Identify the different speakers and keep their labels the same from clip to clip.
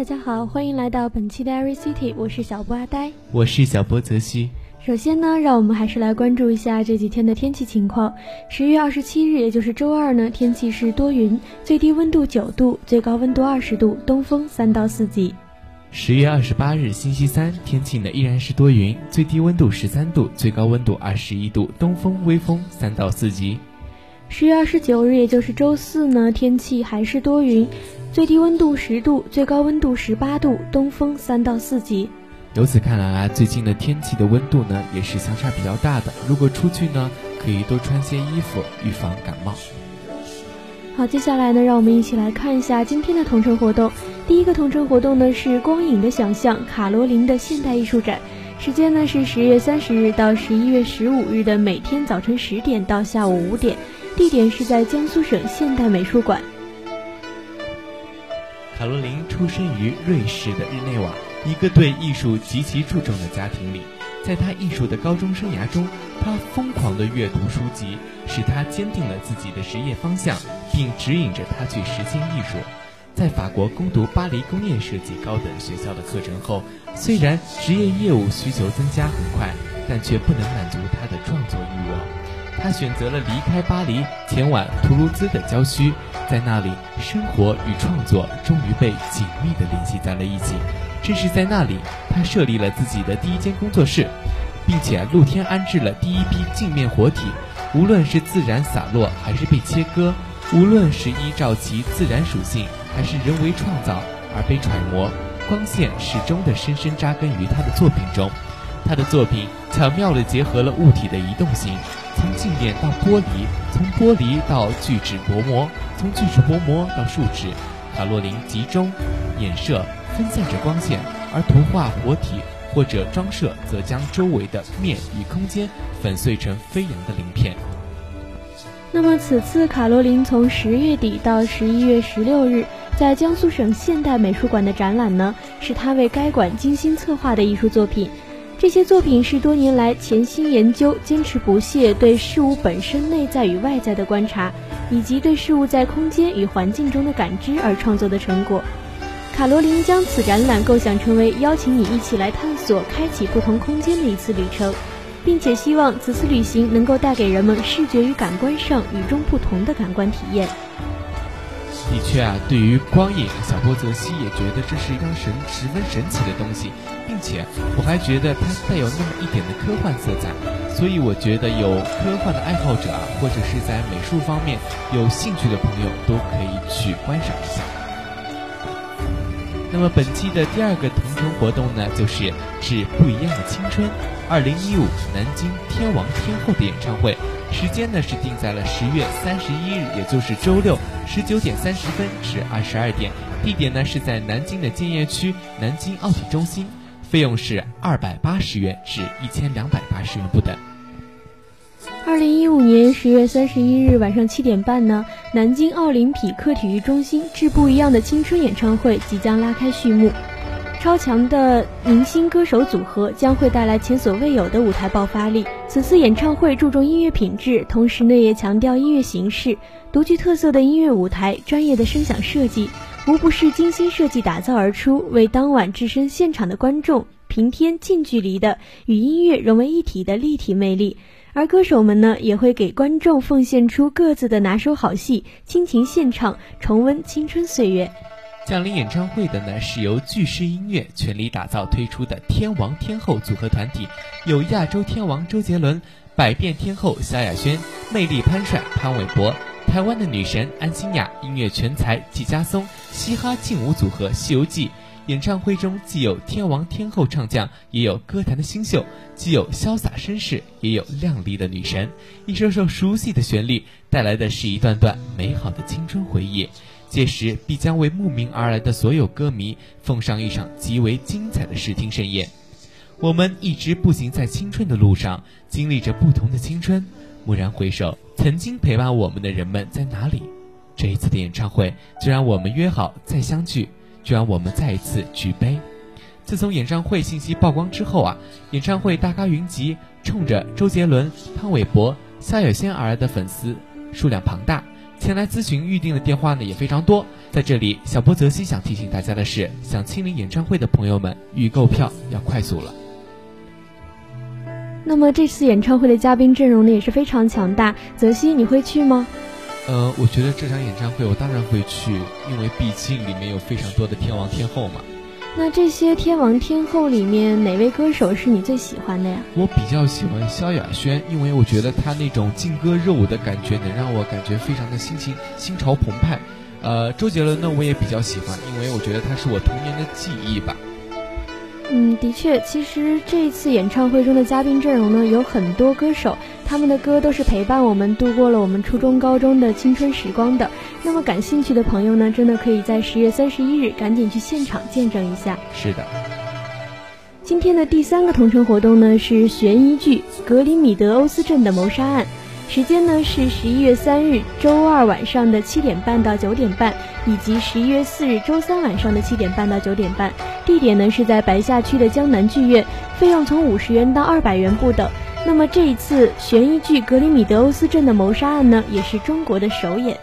Speaker 1: 大家好，欢迎来到本期的 Every City，我是小波阿呆，
Speaker 2: 我是小波泽西。
Speaker 1: 首先呢，让我们还是来关注一下这几天的天气情况。十月二十七日，也就是周二呢，天气是多云，最低温度九度，最高温度二十度，东风三到四级。
Speaker 2: 十月二十八日，星期三，天气呢依然是多云，最低温度十三度，最高温度二十一度，东风微风三到四级。
Speaker 1: 十月二十九日，也就是周四呢，天气还是多云，最低温度十度，最高温度十八度，东风三到四级。
Speaker 2: 由此看来啊，最近的天气的温度呢也是相差比较大的，如果出去呢，可以多穿些衣服，预防感冒。
Speaker 1: 好，接下来呢，让我们一起来看一下今天的同城活动。第一个同城活动呢是《光影的想象》卡罗琳的现代艺术展，时间呢是十月三十日到十一月十五日的每天早晨十点到下午五点。地点是在江苏省现代美术馆。
Speaker 2: 卡罗琳出生于瑞士的日内瓦，一个对艺术极其注重的家庭里。在他艺术的高中生涯中，他疯狂地阅读书籍，使他坚定了自己的职业方向，并指引着他去实现艺术。在法国攻读巴黎工业设计高等学校的课程后，虽然职业业务需求增加很快，但却不能满足他的创作欲望。他选择了离开巴黎，前往图卢兹的郊区，在那里，生活与创作终于被紧密地联系在了一起。正是在那里，他设立了自己的第一间工作室，并且露天安置了第一批镜面活体。无论是自然洒落，还是被切割；无论是依照其自然属性，还是人为创造而被揣摩，光线始终地深深扎根于他的作品中。他的作品巧妙地结合了物体的移动性。从镜面到玻璃，从玻璃到聚酯薄膜，从聚酯薄膜到树脂，卡洛琳集中、衍射、分散着光线，而图画活体或者装饰则将周围的面与空间粉碎成飞扬的鳞片。
Speaker 1: 那么，此次卡罗琳从十月底到十一月十六日，在江苏省现代美术馆的展览呢，是他为该馆精心策划的艺术作品。这些作品是多年来潜心研究、坚持不懈对事物本身内在与外在的观察，以及对事物在空间与环境中的感知而创作的成果。卡罗琳将此展览构想成为邀请你一起来探索、开启不同空间的一次旅程，并且希望此次旅行能够带给人们视觉与感官上与众不同的感官体验。
Speaker 2: 的确啊，对于光影，小波泽西也觉得这是一张神十分神奇的东西，并且我还觉得它带有那么一点的科幻色彩，所以我觉得有科幻的爱好者啊，或者是在美术方面有兴趣的朋友都可以去观赏一下。那么本期的第二个同城活动呢，就是致不一样的青春，二零一五南京天王天后的演唱会。时间呢是定在了十月三十一日，也就是周六十九点三十分至二十二点。地点呢是在南京的建邺区南京奥体中心，费用是二百八十元至一千两百八十元不等。
Speaker 1: 二零一五年十月三十一日晚上七点半呢，南京奥林匹克体育中心致不一样的青春演唱会即将拉开序幕。超强的明星歌手组合将会带来前所未有的舞台爆发力。此次演唱会注重音乐品质，同时呢也强调音乐形式，独具特色的音乐舞台、专业的声响设计，无不是精心设计打造而出，为当晚置身现场的观众平添近距离的与音乐融为一体的立体魅力。而歌手们呢，也会给观众奉献出各自的拿手好戏，倾情献唱，重温青春岁月。
Speaker 2: 降临演唱会的呢，是由巨狮音乐全力打造推出的天王天后组合团体，有亚洲天王周杰伦、百变天后萧亚轩、魅力潘帅潘玮柏、台湾的女神安心亚、音乐全才季佳松、嘻哈劲舞组合《西游记》。演唱会中既有天王天后唱将，也有歌坛的新秀；既有潇洒绅士，也有靓丽的女神。一首首熟悉的旋律，带来的是一段段美好的青春回忆。届时必将为慕名而来的所有歌迷奉上一场极为精彩的视听盛宴。我们一直步行在青春的路上，经历着不同的青春。蓦然回首，曾经陪伴我们的人们在哪里？这一次的演唱会，就让我们约好再相聚，就让我们再一次举杯。自从演唱会信息曝光之后啊，演唱会大咖云集，冲着周杰伦、潘玮柏、萧亚轩而来的粉丝数量庞大。前来咨询预定的电话呢也非常多。在这里，小波泽西想提醒大家的是，想亲临演唱会的朋友们，预购票要快速了。
Speaker 1: 那么这次演唱会的嘉宾阵容呢也是非常强大，泽西你会去吗？
Speaker 2: 呃，我觉得这场演唱会我当然会去，因为毕竟里面有非常多的天王天后嘛。
Speaker 1: 那这些天王天后里面，哪位歌手是你最喜欢的呀？
Speaker 2: 我比较喜欢萧亚轩，因为我觉得她那种劲歌热舞的感觉，能让我感觉非常的心情心潮澎湃。呃，周杰伦呢，我也比较喜欢，因为我觉得他是我童年的记忆吧。
Speaker 1: 嗯，的确，其实这一次演唱会中的嘉宾阵容呢，有很多歌手，他们的歌都是陪伴我们度过了我们初中、高中的青春时光的。那么感兴趣的朋友呢，真的可以在十月三十一日赶紧去现场见证一下。
Speaker 2: 是的。
Speaker 1: 今天的第三个同城活动呢，是悬疑剧《格林米德欧斯镇的谋杀案》，时间呢是十一月三日周二晚上的七点半到九点半。以及十一月四日周三晚上的七点半到九点半，地点呢是在白下区的江南剧院，费用从五十元到二百元不等。那么这一次悬疑剧《格里米德欧斯镇的谋杀案》呢，也是中国的首演。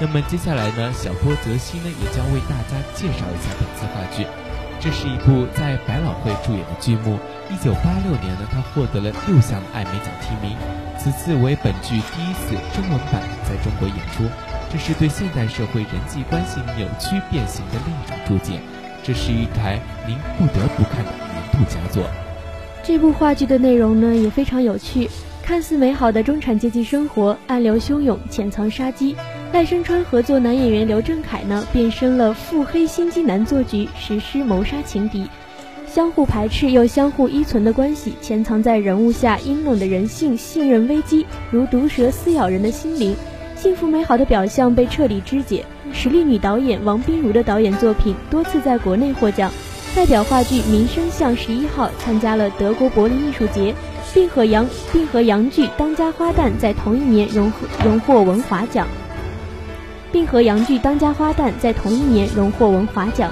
Speaker 2: 那么接下来呢，小波泽西呢也将为大家介绍一下本次话剧。这是一部在百老汇主演的剧目。一九八六年呢，他获得了六项艾美奖提名。此次为本剧第一次中文版在中国演出，这是对现代社会人际关系扭曲变形的另一种注解。这是一台您不得不看的年度佳作。
Speaker 1: 这部话剧的内容呢也非常有趣，看似美好的中产阶级生活，暗流汹涌，潜藏杀机。赖声川合作男演员刘振凯呢，变身了腹黑心机男，做局实施谋杀情敌。相互排斥又相互依存的关系，潜藏在人物下阴冷的人性，信任危机如毒蛇撕咬人的心灵。幸福美好的表象被彻底肢解。实力女导演王冰如的导演作品多次在国内获奖，代表话剧《民生巷十一号》参加了德国柏林艺术节，并和杨并和杨剧《当家花旦》在同一年荣获荣获文华奖，并和杨剧《当家花旦》在同一年荣获文华奖。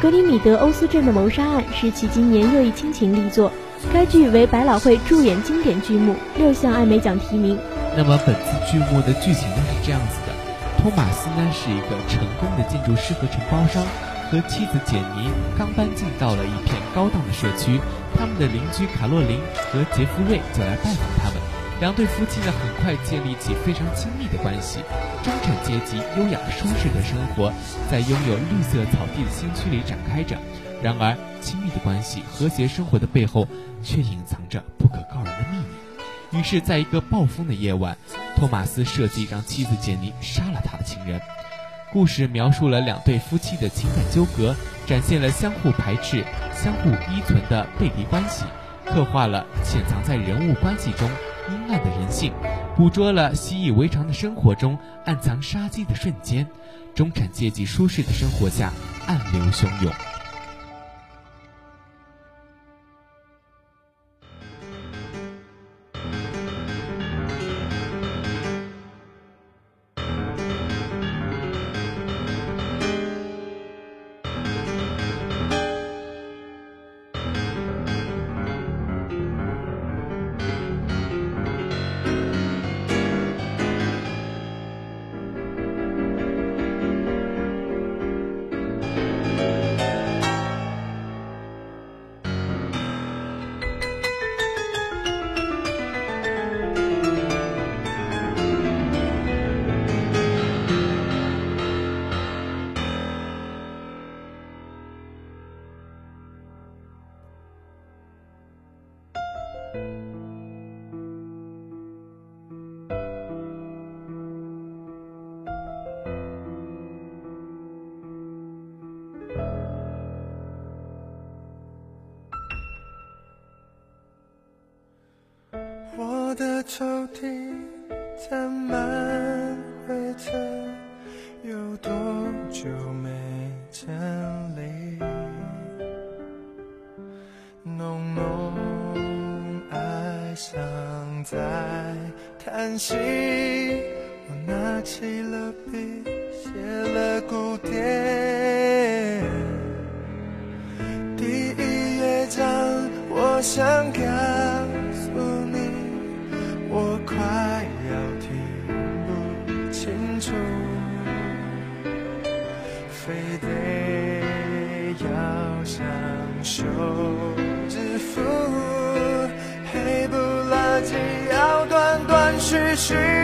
Speaker 1: 格里米德欧斯镇的谋杀案是其今年又一亲情力作，该剧为百老汇助演经典剧目，六项艾美奖提名。
Speaker 2: 那么本次剧目的剧情呢是这样子的：托马斯呢是一个成功的建筑师和承包商，和妻子简妮刚搬进到了一片高档的社区，他们的邻居卡洛琳和杰弗瑞就来拜访他们。两对夫妻呢，很快建立起非常亲密的关系。中产阶级优雅舒适的生活在拥有绿色草地的新区里展开着。然而，亲密的关系、和谐生活的背后，却隐藏着不可告人的秘密。于是，在一个暴风的夜晚，托马斯设计让妻子简妮杀了他的情人。故事描述了两对夫妻的情感纠葛，展现了相互排斥、相互依存的背离关系，刻画了潜藏在人物关系中。阴暗的人性，捕捉了习以为常的生活中暗藏杀机的瞬间。中产阶级舒适的生活下，暗流汹涌。
Speaker 3: 心，我拿起了笔，写了古典。第一乐章，我想告诉你，我快要听不清楚。飞。断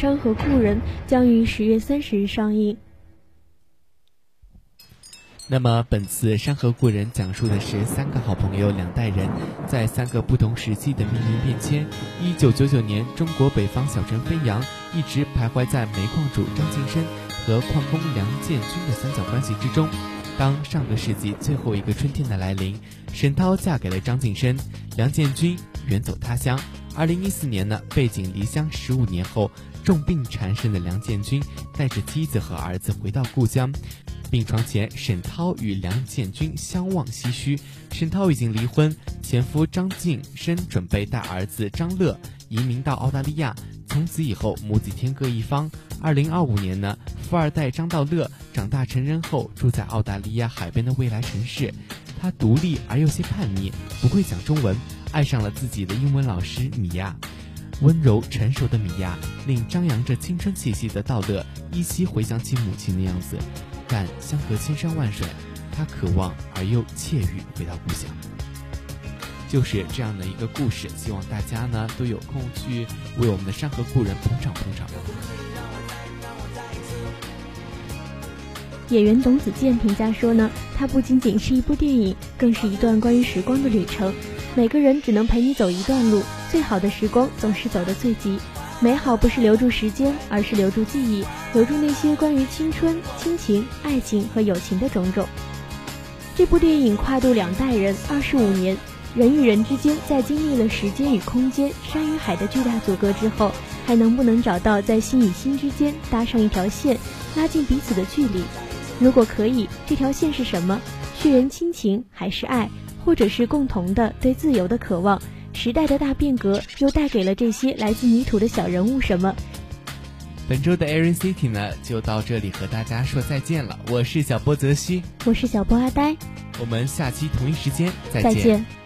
Speaker 1: 山河故人》将于十月三十日上映。
Speaker 2: 那么，本次《山河故人》讲述的是三个好朋友两代人在三个不同时期的命运变迁。一九九九年，中国北方小镇飞扬一直徘徊在煤矿主张晋生和矿工梁建军的三角关系之中。当上个世纪最后一个春天的来临，沈涛嫁给了张晋生，梁建军远走他乡。二零一四年呢，背井离乡十五年后，重病缠身的梁建军带着妻子和儿子回到故乡。病床前，沈涛与梁建军相望唏嘘。沈涛已经离婚，前夫张晋生准备带儿子张乐移民到澳大利亚，从此以后母子天各一方。二零二五年呢，富二代张道乐长大成人后，住在澳大利亚海边的未来城市。他独立而有些叛逆，不会讲中文，爱上了自己的英文老师米娅。温柔成熟的米娅，令张扬着青春气息的道乐依稀回想起母亲的样子。但相隔千山万水，他渴望而又切欲回到故乡。就是这样的一个故事，希望大家呢都有空去为我们的山河故人捧场捧场。
Speaker 1: 演员董子健评价说呢，它不仅仅是一部电影，更是一段关于时光的旅程。每个人只能陪你走一段路，最好的时光总是走得最急。美好不是留住时间，而是留住记忆，留住那些关于青春、亲情、爱情和友情的种种。这部电影跨度两代人，二十五年，人与人之间在经历了时间与空间、山与海的巨大阻隔之后，还能不能找到在心与心之间搭上一条线，拉近彼此的距离？如果可以，这条线是什么？血缘亲情还是爱，或者是共同的对自由的渴望？时代的大变革又带给了这些来自泥土的小人物什么？
Speaker 2: 本周的 Airy City 呢，就到这里和大家说再见了。我是小波泽西，
Speaker 1: 我是小波阿呆，
Speaker 2: 我们下期同一时间
Speaker 1: 再见。